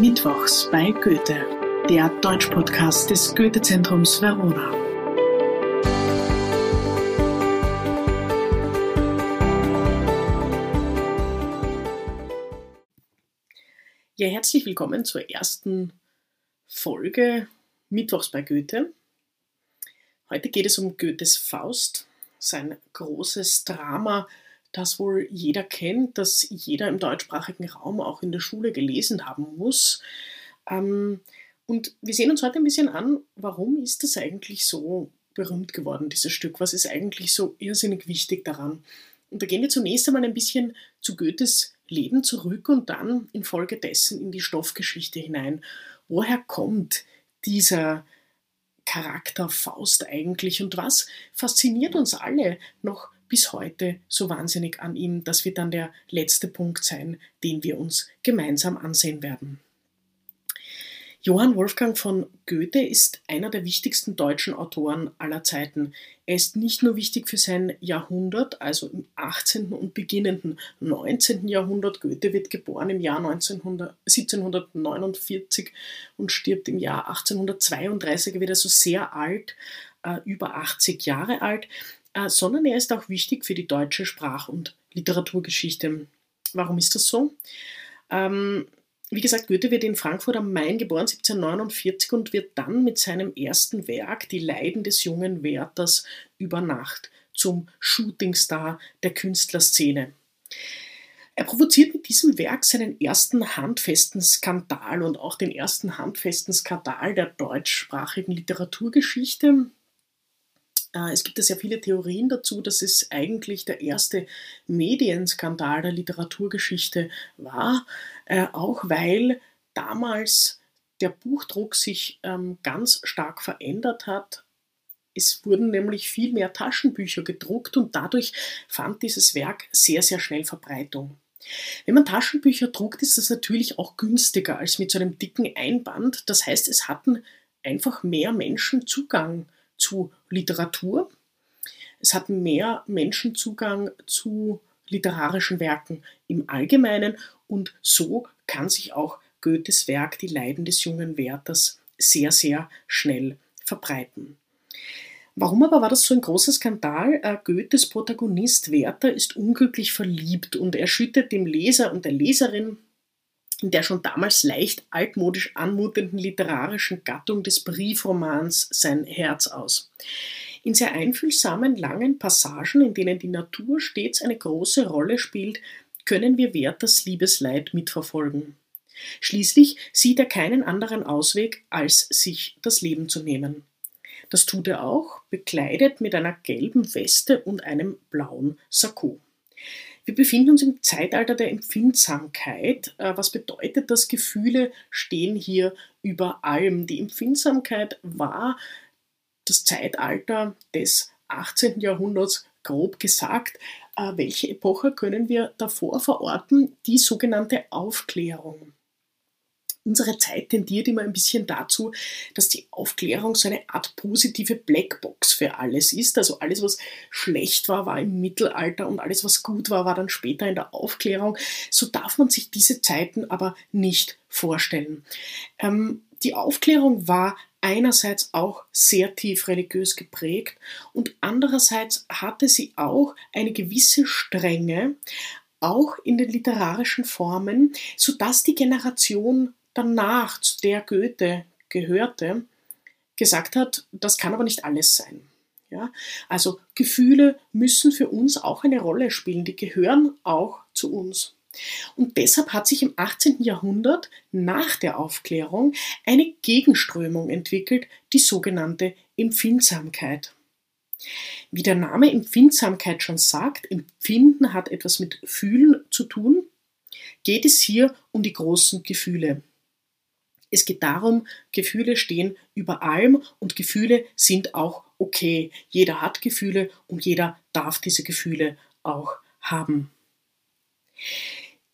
Mittwochs bei Goethe, der Deutschpodcast des Goethe-Zentrums Verona. Ja, herzlich willkommen zur ersten Folge Mittwochs bei Goethe. Heute geht es um Goethes Faust, sein großes Drama, das wohl jeder kennt, das jeder im deutschsprachigen Raum auch in der Schule gelesen haben muss. Ähm, und wir sehen uns heute ein bisschen an, warum ist das eigentlich so berühmt geworden, dieses Stück? Was ist eigentlich so irrsinnig wichtig daran? Und da gehen wir zunächst einmal ein bisschen zu Goethes Leben zurück und dann infolgedessen in die Stoffgeschichte hinein. Woher kommt dieser Charakter Faust eigentlich und was fasziniert uns alle noch bis heute so wahnsinnig an ihm. Das wird dann der letzte Punkt sein, den wir uns gemeinsam ansehen werden. Johann Wolfgang von Goethe ist einer der wichtigsten deutschen Autoren aller Zeiten. Er ist nicht nur wichtig für sein Jahrhundert, also im 18. und beginnenden 19. Jahrhundert. Goethe wird geboren im Jahr 1900, 1749 und stirbt im Jahr 1832, er wird also sehr alt, äh, über 80 Jahre alt. Äh, sondern er ist auch wichtig für die deutsche Sprach- und Literaturgeschichte. Warum ist das so? Ähm, wie gesagt, Goethe wird in Frankfurt am Main geboren, 1749, und wird dann mit seinem ersten Werk, Die Leiden des jungen Werthers, über Nacht zum Shootingstar der Künstlerszene. Er provoziert mit diesem Werk seinen ersten handfesten Skandal und auch den ersten handfesten Skandal der deutschsprachigen Literaturgeschichte. Äh, es gibt ja sehr viele Theorien dazu, dass es eigentlich der erste Medienskandal der Literaturgeschichte war, äh, auch weil damals der Buchdruck sich ähm, ganz stark verändert hat. Es wurden nämlich viel mehr Taschenbücher gedruckt und dadurch fand dieses Werk sehr, sehr schnell Verbreitung. Wenn man Taschenbücher druckt, ist das natürlich auch günstiger als mit so einem dicken Einband. Das heißt, es hatten einfach mehr Menschen Zugang zu Literatur. Es hatten mehr Menschen Zugang zu literarischen Werken im Allgemeinen und so kann sich auch Goethes Werk Die Leiden des jungen Werthers sehr, sehr schnell verbreiten. Warum aber war das so ein großer Skandal? Äh, Goethes Protagonist Werther ist unglücklich verliebt und er schüttet dem Leser und der Leserin in der schon damals leicht altmodisch anmutenden literarischen Gattung des Briefromans sein Herz aus. In sehr einfühlsamen, langen Passagen, in denen die Natur stets eine große Rolle spielt, können wir Werthers Liebesleid mitverfolgen. Schließlich sieht er keinen anderen Ausweg, als sich das Leben zu nehmen. Das tut er auch, bekleidet mit einer gelben Weste und einem blauen Sakko. Wir befinden uns im Zeitalter der Empfindsamkeit. Äh, was bedeutet das? Gefühle stehen hier über allem. Die Empfindsamkeit war das Zeitalter des 18. Jahrhunderts, grob gesagt. Äh, welche Epoche können wir davor verorten? Die sogenannte Aufklärung unsere Zeit tendiert immer ein bisschen dazu, dass die Aufklärung so eine Art positive Blackbox für alles ist. Also alles, was schlecht war, war im Mittelalter und alles, was gut war, war dann später in der Aufklärung. So darf man sich diese Zeiten aber nicht vorstellen. Ähm, die Aufklärung war einerseits auch sehr tief religiös geprägt und andererseits hatte sie auch eine gewisse Strenge, auch in den literarischen Formen, sodass die Generation danach, zu der Goethe gehörte, gesagt hat, das kann aber nicht alles sein. Ja? Also Gefühle müssen für uns auch eine Rolle spielen, die gehören auch zu uns. Und deshalb hat sich im 18. Jahrhundert nach der Aufklärung eine Gegenströmung entwickelt, die sogenannte Empfindsamkeit. Wie der Name Empfindsamkeit schon sagt, Empfinden hat etwas mit Fühlen zu tun, geht es hier um die großen Gefühle. Es geht darum, Gefühle stehen über allem und Gefühle sind auch okay. Jeder hat Gefühle und jeder darf diese Gefühle auch haben.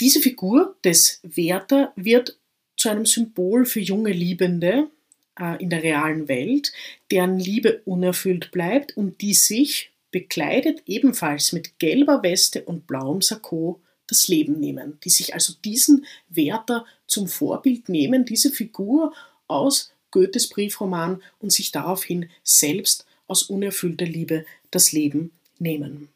Diese Figur des Werther wird zu einem Symbol für junge Liebende äh, in der realen Welt, deren Liebe unerfüllt bleibt und die sich, bekleidet ebenfalls mit gelber Weste und blauem Sakko, das Leben nehmen, die sich also diesen Werther zum Vorbild nehmen, diese Figur aus Goethes Briefroman und sich daraufhin selbst aus unerfüllter Liebe das Leben nehmen.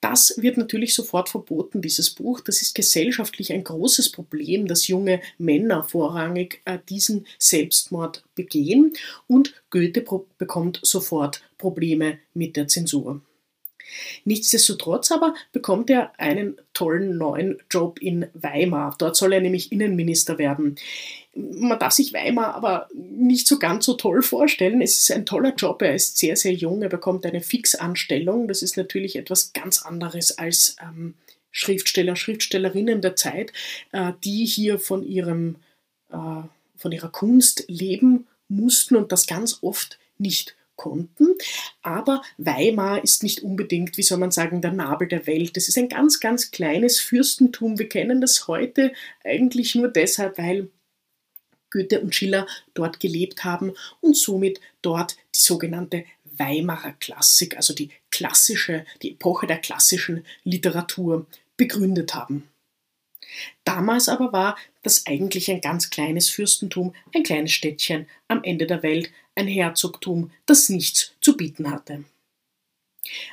Das wird natürlich sofort verboten, dieses Buch. Das ist gesellschaftlich ein großes Problem, dass junge Männer vorrangig äh, diesen Selbstmord begehen und Goethe bekommt sofort Probleme mit der Zensur. Nichtsdestotrotz aber bekommt er einen tollen neuen Job in Weimar. Dort soll er nämlich Innenminister werden. Man darf sich Weimar aber nicht so ganz so toll vorstellen. Es ist ein toller Job, er ist sehr, sehr jung, er bekommt eine Fixanstellung. Das ist natürlich etwas ganz anderes als ähm, Schriftsteller, Schriftstellerinnen der Zeit, äh, die hier von, ihrem, äh, von ihrer Kunst leben mussten und das ganz oft nicht konnten. Aber Weimar ist nicht unbedingt, wie soll man sagen, der Nabel der Welt. Es ist ein ganz, ganz kleines Fürstentum. Wir kennen das heute eigentlich nur deshalb, weil Goethe und Schiller dort gelebt haben und somit dort die sogenannte Weimarer Klassik, also die klassische, die Epoche der klassischen Literatur begründet haben. Damals aber war das eigentlich ein ganz kleines Fürstentum, ein kleines Städtchen am Ende der Welt, ein Herzogtum, das nichts zu bieten hatte.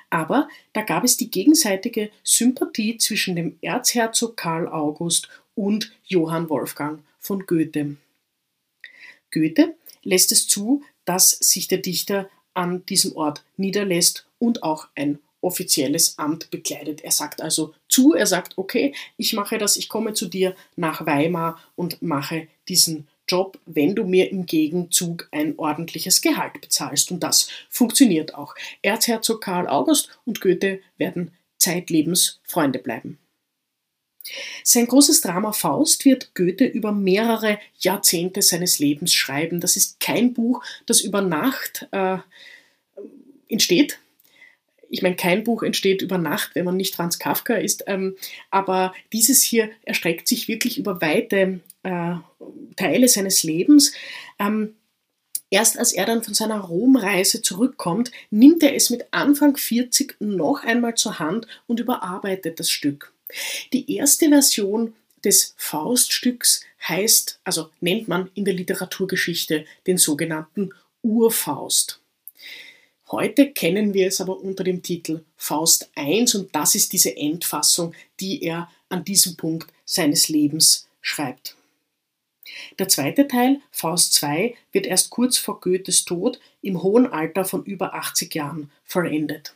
Aber da gab es die gegenseitige Sympathie zwischen dem Erzherzog Karl August und Johann Wolfgang von Goethe. Goethe lässt es zu, dass sich der Dichter an diesem Ort niederlässt und auch ein offizielles Amt bekleidet. Er sagt also zu, er sagt, okay, ich mache das, ich komme zu dir nach Weimar und mache diesen Job, wenn du mir im Gegenzug ein ordentliches Gehalt bezahlst. Und das funktioniert auch. Erzherzog Karl August und Goethe werden zeitlebens Freunde bleiben. Sein großes Drama Faust wird Goethe über mehrere Jahrzehnte seines Lebens schreiben. Das ist kein Buch, das über Nacht äh, entsteht, ich meine, kein Buch entsteht über Nacht, wenn man nicht Franz Kafka ist, ähm, aber dieses hier erstreckt sich wirklich über weite äh, Teile seines Lebens. Ähm, erst als er dann von seiner Romreise zurückkommt, nimmt er es mit Anfang 40 noch einmal zur Hand und überarbeitet das Stück. Die erste Version des Fauststücks heißt, also nennt man in der Literaturgeschichte den sogenannten Urfaust. Heute kennen wir es aber unter dem Titel Faust I und das ist diese Endfassung, die er an diesem Punkt seines Lebens schreibt. Der zweite Teil, Faust II, wird erst kurz vor Goethes Tod im hohen Alter von über 80 Jahren vollendet.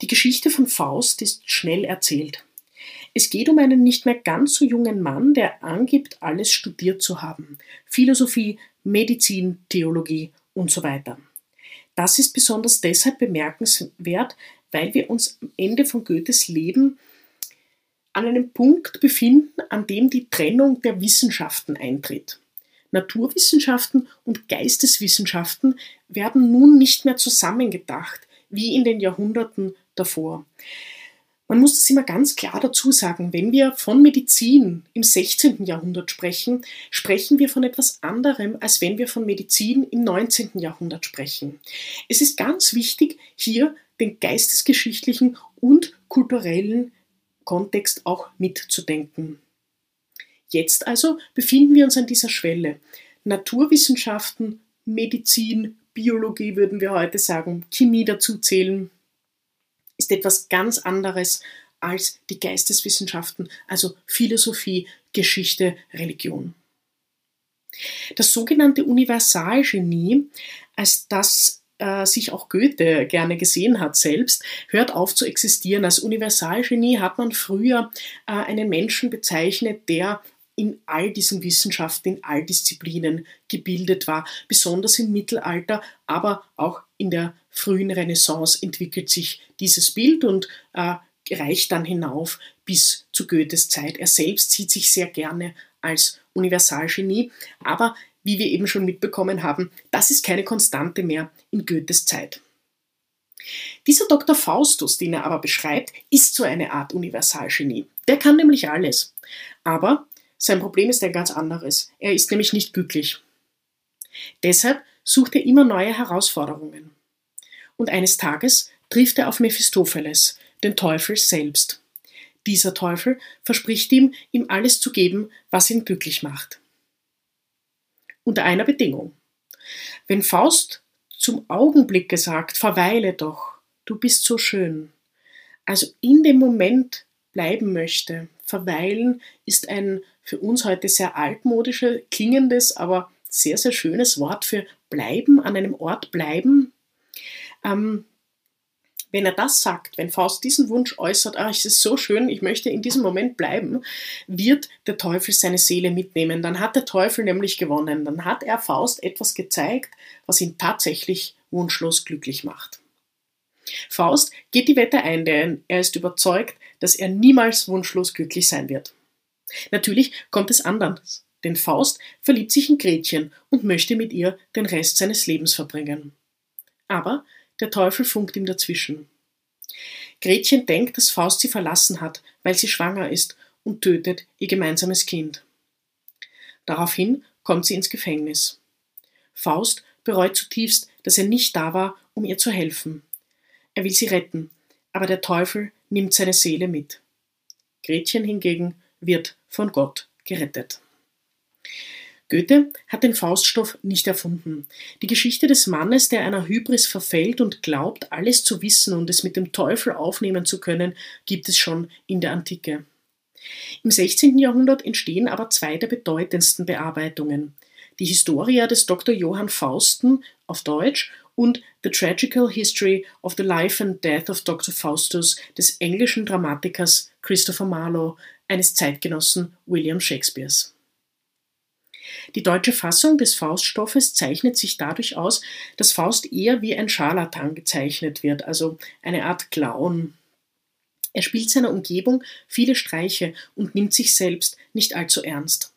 Die Geschichte von Faust ist schnell erzählt. Es geht um einen nicht mehr ganz so jungen Mann, der angibt, alles studiert zu haben. Philosophie, Medizin, Theologie und so weiter. Das ist besonders deshalb bemerkenswert, weil wir uns am Ende von Goethes Leben an einem Punkt befinden, an dem die Trennung der Wissenschaften eintritt. Naturwissenschaften und Geisteswissenschaften werden nun nicht mehr zusammengedacht, wie in den Jahrhunderten davor. Man muss das immer ganz klar dazu sagen, wenn wir von Medizin im 16. Jahrhundert sprechen, sprechen wir von etwas anderem, als wenn wir von Medizin im 19. Jahrhundert sprechen. Es ist ganz wichtig, hier den geistesgeschichtlichen und kulturellen Kontext auch mitzudenken. Jetzt also befinden wir uns an dieser Schwelle. Naturwissenschaften, Medizin, Biologie würden wir heute sagen, Chemie dazu zählen, ist etwas ganz anderes als die Geisteswissenschaften, also Philosophie, Geschichte, Religion. Das sogenannte Universalgenie, als das äh, sich auch Goethe gerne gesehen hat selbst, hört auf zu existieren. Als Universalgenie hat man früher äh, einen Menschen bezeichnet, der in all diesen Wissenschaften, in all Disziplinen gebildet war. Besonders im Mittelalter, aber auch in der frühen Renaissance entwickelt sich dieses Bild und äh, reicht dann hinauf bis zu Goethes Zeit. Er selbst sieht sich sehr gerne als Universalgenie, aber wie wir eben schon mitbekommen haben, das ist keine Konstante mehr in Goethes Zeit. Dieser Dr. Faustus, den er aber beschreibt, ist so eine Art Universalgenie. Der kann nämlich alles. Aber sein Problem ist ein ganz anderes. Er ist nämlich nicht glücklich. Deshalb sucht er immer neue Herausforderungen. Und eines Tages trifft er auf Mephistopheles, den Teufel selbst. Dieser Teufel verspricht ihm, ihm alles zu geben, was ihn glücklich macht. Unter einer Bedingung. Wenn Faust zum Augenblick gesagt, verweile doch, du bist so schön, also in dem Moment bleiben möchte, verweilen ist ein für uns heute sehr altmodisches, klingendes, aber sehr, sehr schönes Wort für bleiben, an einem Ort bleiben. Ähm, wenn er das sagt, wenn Faust diesen Wunsch äußert, ah, es ist so schön, ich möchte in diesem Moment bleiben, wird der Teufel seine Seele mitnehmen. Dann hat der Teufel nämlich gewonnen. Dann hat er Faust etwas gezeigt, was ihn tatsächlich wunschlos glücklich macht. Faust geht die Wette ein, denn er ist überzeugt, dass er niemals wunschlos glücklich sein wird. Natürlich kommt es anders, denn Faust verliebt sich in Gretchen und möchte mit ihr den Rest seines Lebens verbringen. Aber der Teufel funkt ihm dazwischen. Gretchen denkt, dass Faust sie verlassen hat, weil sie schwanger ist und tötet ihr gemeinsames Kind. Daraufhin kommt sie ins Gefängnis. Faust bereut zutiefst, dass er nicht da war, um ihr zu helfen. Er will sie retten, aber der Teufel nimmt seine Seele mit. Gretchen hingegen wird von Gott gerettet. Goethe hat den Fauststoff nicht erfunden. Die Geschichte des Mannes, der einer Hybris verfällt und glaubt, alles zu wissen und es mit dem Teufel aufnehmen zu können, gibt es schon in der Antike. Im 16. Jahrhundert entstehen aber zwei der bedeutendsten Bearbeitungen. Die Historia des Dr. Johann Fausten auf Deutsch und The Tragical History of the Life and Death of Dr. Faustus des englischen Dramatikers Christopher Marlowe, eines Zeitgenossen William Shakespeares. Die deutsche Fassung des Fauststoffes zeichnet sich dadurch aus, dass Faust eher wie ein Scharlatan gezeichnet wird, also eine Art Clown. Er spielt seiner Umgebung viele Streiche und nimmt sich selbst nicht allzu ernst.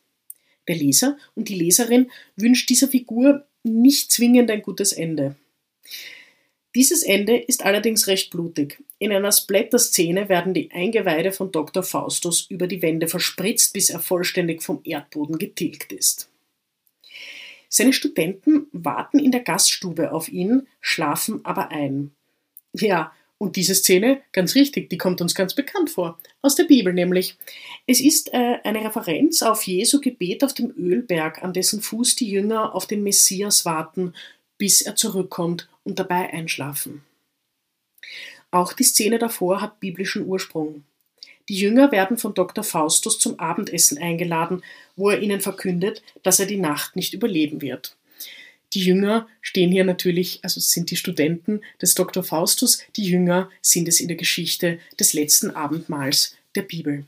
Der Leser und die Leserin wünscht dieser Figur nicht zwingend ein gutes Ende. Dieses Ende ist allerdings recht blutig. In einer Splatter-Szene werden die Eingeweide von Dr. Faustus über die Wände verspritzt, bis er vollständig vom Erdboden getilgt ist. Seine Studenten warten in der Gaststube auf ihn, schlafen aber ein. Ja, und diese Szene, ganz richtig, die kommt uns ganz bekannt vor. Aus der Bibel nämlich. Es ist äh, eine Referenz auf Jesu Gebet auf dem Ölberg, an dessen Fuß die Jünger auf den Messias warten, bis er zurückkommt und dabei einschlafen. Auch die Szene davor hat biblischen Ursprung. Die Jünger werden von Dr. Faustus zum Abendessen eingeladen, wo er ihnen verkündet, dass er die Nacht nicht überleben wird. Die Jünger stehen hier natürlich, also sind die Studenten des Dr. Faustus, die Jünger sind es in der Geschichte des letzten Abendmahls der Bibel.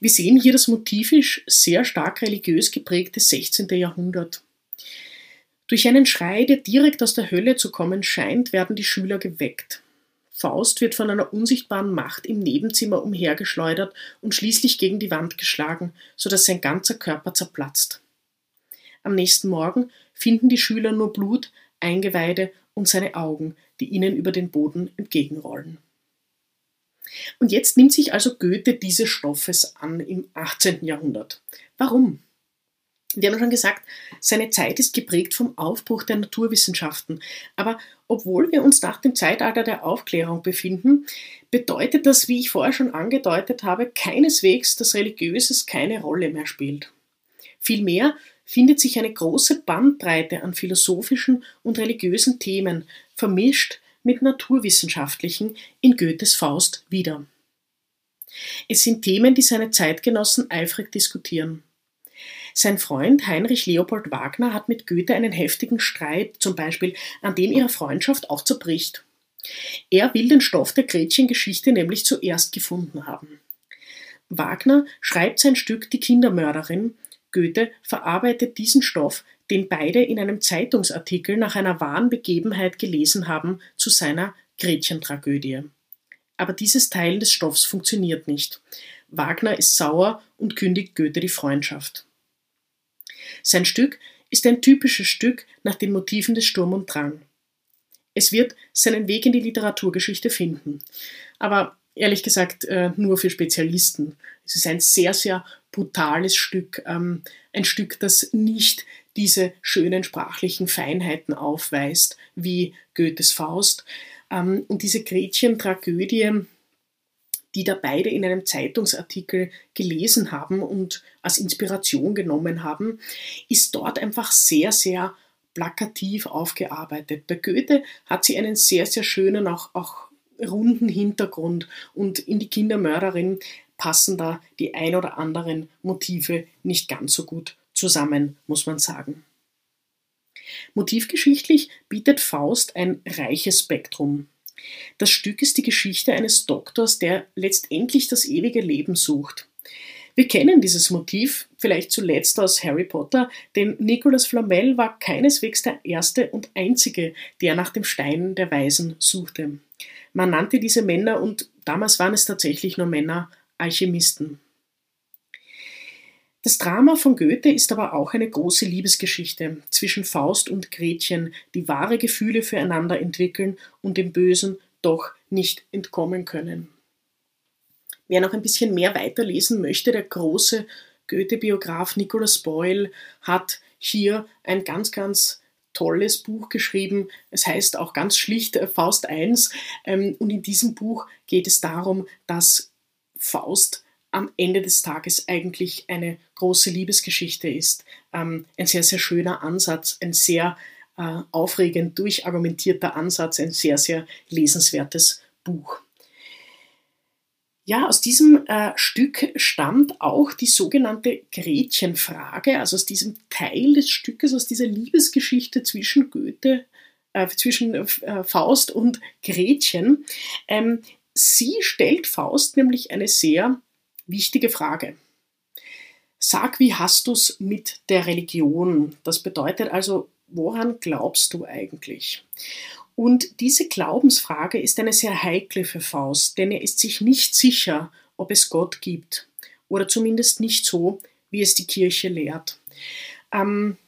Wir sehen hier das motivisch sehr stark religiös geprägte 16. Jahrhundert. Durch einen Schrei, der direkt aus der Hölle zu kommen scheint, werden die Schüler geweckt. Faust wird von einer unsichtbaren Macht im Nebenzimmer umhergeschleudert und schließlich gegen die Wand geschlagen, sodass sein ganzer Körper zerplatzt. Am nächsten Morgen finden die Schüler nur Blut, Eingeweide und seine Augen, die ihnen über den Boden entgegenrollen. Und jetzt nimmt sich also Goethe dieses Stoffes an im 18. Jahrhundert. Warum? Wir haben schon gesagt, seine Zeit ist geprägt vom Aufbruch der Naturwissenschaften. Aber obwohl wir uns nach dem Zeitalter der Aufklärung befinden, bedeutet das, wie ich vorher schon angedeutet habe, keineswegs, dass Religiöses keine Rolle mehr spielt. Vielmehr findet sich eine große Bandbreite an philosophischen und religiösen Themen, vermischt mit naturwissenschaftlichen, in Goethes Faust wieder. Es sind Themen, die seine Zeitgenossen eifrig diskutieren. Sein Freund Heinrich Leopold Wagner hat mit Goethe einen heftigen Streit, zum Beispiel, an dem ihre Freundschaft auch zerbricht. Er will den Stoff der Gretchengeschichte nämlich zuerst gefunden haben. Wagner schreibt sein Stück Die Kindermörderin. Goethe verarbeitet diesen Stoff, den beide in einem Zeitungsartikel nach einer wahren Begebenheit gelesen haben, zu seiner Gretchentragödie. Aber dieses Teilen des Stoffs funktioniert nicht. Wagner ist sauer und kündigt Goethe die Freundschaft. Sein Stück ist ein typisches Stück nach den Motiven des Sturm und Drang. Es wird seinen Weg in die Literaturgeschichte finden. Aber ehrlich gesagt äh, nur für Spezialisten. Es ist ein sehr, sehr brutales Stück, ähm, ein Stück, das nicht diese schönen sprachlichen Feinheiten aufweist wie Goethes Faust. Ähm, und diese Gretchen-Tragödie die da beide in einem Zeitungsartikel gelesen haben und als Inspiration genommen haben, ist dort einfach sehr, sehr plakativ aufgearbeitet. Bei Goethe hat sie einen sehr, sehr schönen, auch, auch runden Hintergrund und in die Kindermörderin passen da die ein oder anderen Motive nicht ganz so gut zusammen, muss man sagen. Motivgeschichtlich bietet Faust ein reiches Spektrum. Das Stück ist die Geschichte eines Doktors, der letztendlich das ewige Leben sucht. Wir kennen dieses Motiv vielleicht zuletzt aus Harry Potter, denn Nicolas Flamel war keineswegs der erste und einzige, der nach dem Stein der Weisen suchte. Man nannte diese Männer, und damals waren es tatsächlich nur Männer, Alchemisten. Das Drama von Goethe ist aber auch eine große Liebesgeschichte zwischen Faust und Gretchen, die wahre Gefühle füreinander entwickeln und dem Bösen doch nicht entkommen können. Wer noch ein bisschen mehr weiterlesen möchte, der große Goethe-Biograf Nicholas Boyle hat hier ein ganz, ganz tolles Buch geschrieben. Es heißt auch ganz schlicht äh, Faust I. Ähm, und in diesem Buch geht es darum, dass Faust am Ende des Tages eigentlich eine große Liebesgeschichte ist. Ähm, ein sehr, sehr schöner Ansatz, ein sehr äh, aufregend durchargumentierter Ansatz, ein sehr, sehr lesenswertes Buch. Ja, aus diesem äh, Stück stammt auch die sogenannte Gretchenfrage, also aus diesem Teil des Stückes, aus dieser Liebesgeschichte zwischen Goethe, äh, zwischen äh, Faust und Gretchen. Ähm, sie stellt Faust nämlich eine sehr wichtige Frage. Sag, wie hast du es mit der Religion? Das bedeutet also, woran glaubst du eigentlich? Und diese Glaubensfrage ist eine sehr heikle für Faust, denn er ist sich nicht sicher, ob es Gott gibt. Oder zumindest nicht so, wie es die Kirche lehrt. Ähm,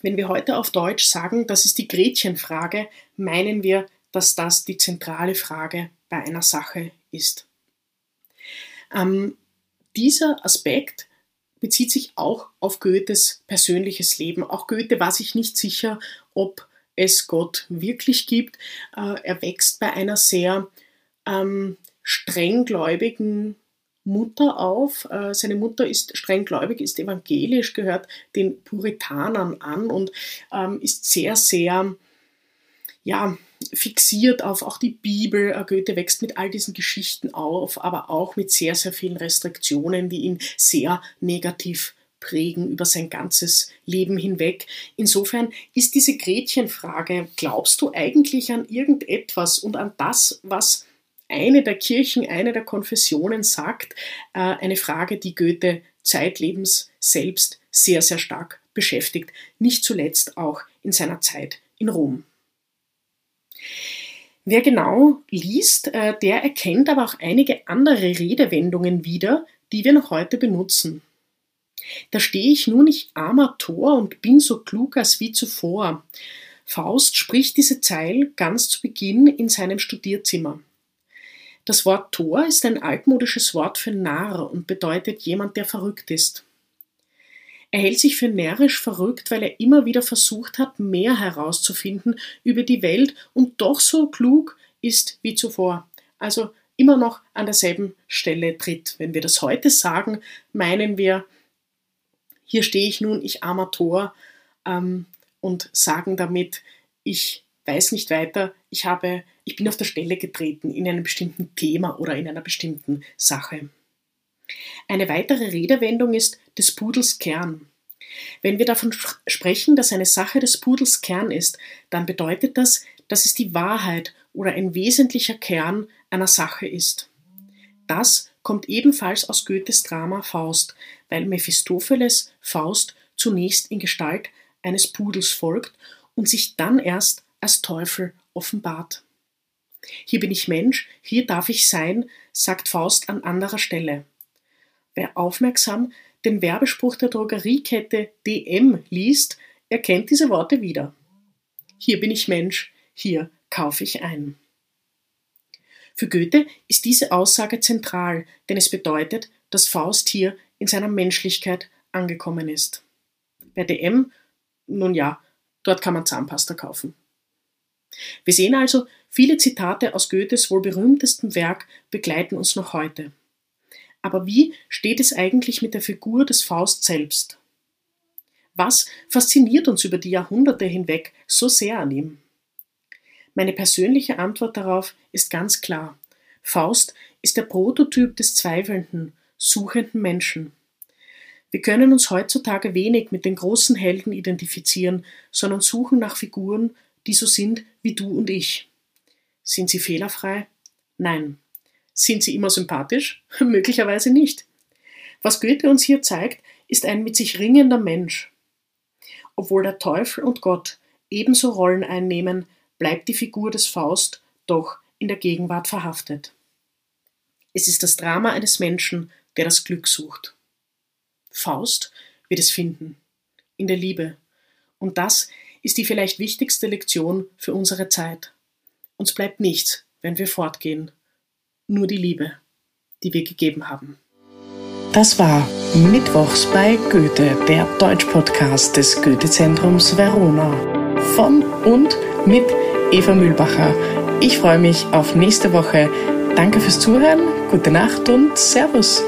wenn wir heute auf Deutsch sagen, das ist die Gretchenfrage, meinen wir, dass das die zentrale Frage bei einer Sache ist. Ähm, dieser Aspekt bezieht sich auch auf Goethes persönliches Leben. Auch Goethe war sich nicht sicher, ob es Gott wirklich gibt. Äh, er wächst bei einer sehr ähm, strenggläubigen Mutter auf. Äh, seine Mutter ist strenggläubig, ist evangelisch, gehört den Puritanern an und ähm, ist sehr, sehr, ja, fixiert auf auch die Bibel. Äh, Goethe wächst mit all diesen Geschichten auf, aber auch mit sehr, sehr vielen Restriktionen, die ihn sehr negativ prägen über sein ganzes Leben hinweg. Insofern ist diese Gretchenfrage, glaubst du eigentlich an irgendetwas und an das, was eine der Kirchen, eine der Konfessionen sagt, äh, eine Frage, die Goethe zeitlebens selbst sehr, sehr stark beschäftigt, nicht zuletzt auch in seiner Zeit in Rom. Wer genau liest, äh, der erkennt aber auch einige andere Redewendungen wieder, die wir noch heute benutzen. Da stehe ich nun, ich armer Tor, und bin so klug als wie zuvor. Faust spricht diese Zeil ganz zu Beginn in seinem Studierzimmer. Das Wort Tor ist ein altmodisches Wort für Narr und bedeutet jemand, der verrückt ist. Er hält sich für närrisch verrückt, weil er immer wieder versucht hat, mehr herauszufinden über die Welt und doch so klug ist wie zuvor. Also immer noch an derselben Stelle tritt. Wenn wir das heute sagen, meinen wir, hier stehe ich nun, ich armer Tor, ähm, und sagen damit, ich weiß nicht weiter, ich habe, ich bin auf der Stelle getreten in einem bestimmten Thema oder in einer bestimmten Sache. Eine weitere Redewendung ist des Pudels Kern. Wenn wir davon sprechen, dass eine Sache des Pudels Kern ist, dann bedeutet das, dass es die Wahrheit oder ein wesentlicher Kern einer Sache ist. Das kommt ebenfalls aus Goethes Drama Faust, weil Mephistopheles Faust zunächst in Gestalt eines Pudels folgt und sich dann erst als Teufel offenbart. Hier bin ich Mensch, hier darf ich sein, sagt Faust an anderer Stelle. Wer aufmerksam den Werbespruch der Drogeriekette DM liest, erkennt diese Worte wieder. Hier bin ich Mensch, hier kaufe ich ein. Für Goethe ist diese Aussage zentral, denn es bedeutet, dass Faust hier in seiner Menschlichkeit angekommen ist. Bei DM, nun ja, dort kann man Zahnpasta kaufen. Wir sehen also, Viele Zitate aus Goethes wohl berühmtestem Werk begleiten uns noch heute. Aber wie steht es eigentlich mit der Figur des Faust selbst? Was fasziniert uns über die Jahrhunderte hinweg so sehr an ihm? Meine persönliche Antwort darauf ist ganz klar. Faust ist der Prototyp des zweifelnden, suchenden Menschen. Wir können uns heutzutage wenig mit den großen Helden identifizieren, sondern suchen nach Figuren, die so sind wie du und ich. Sind sie fehlerfrei? Nein. Sind sie immer sympathisch? Möglicherweise nicht. Was Goethe uns hier zeigt, ist ein mit sich ringender Mensch. Obwohl der Teufel und Gott ebenso Rollen einnehmen, bleibt die Figur des Faust doch in der Gegenwart verhaftet. Es ist das Drama eines Menschen, der das Glück sucht. Faust wird es finden, in der Liebe. Und das ist die vielleicht wichtigste Lektion für unsere Zeit. Uns bleibt nichts, wenn wir fortgehen, nur die Liebe, die wir gegeben haben. Das war Mittwochs bei Goethe, der Deutsch-Podcast des Goethe-Zentrums Verona. Von und mit Eva Mühlbacher. Ich freue mich auf nächste Woche. Danke fürs Zuhören, gute Nacht und Servus.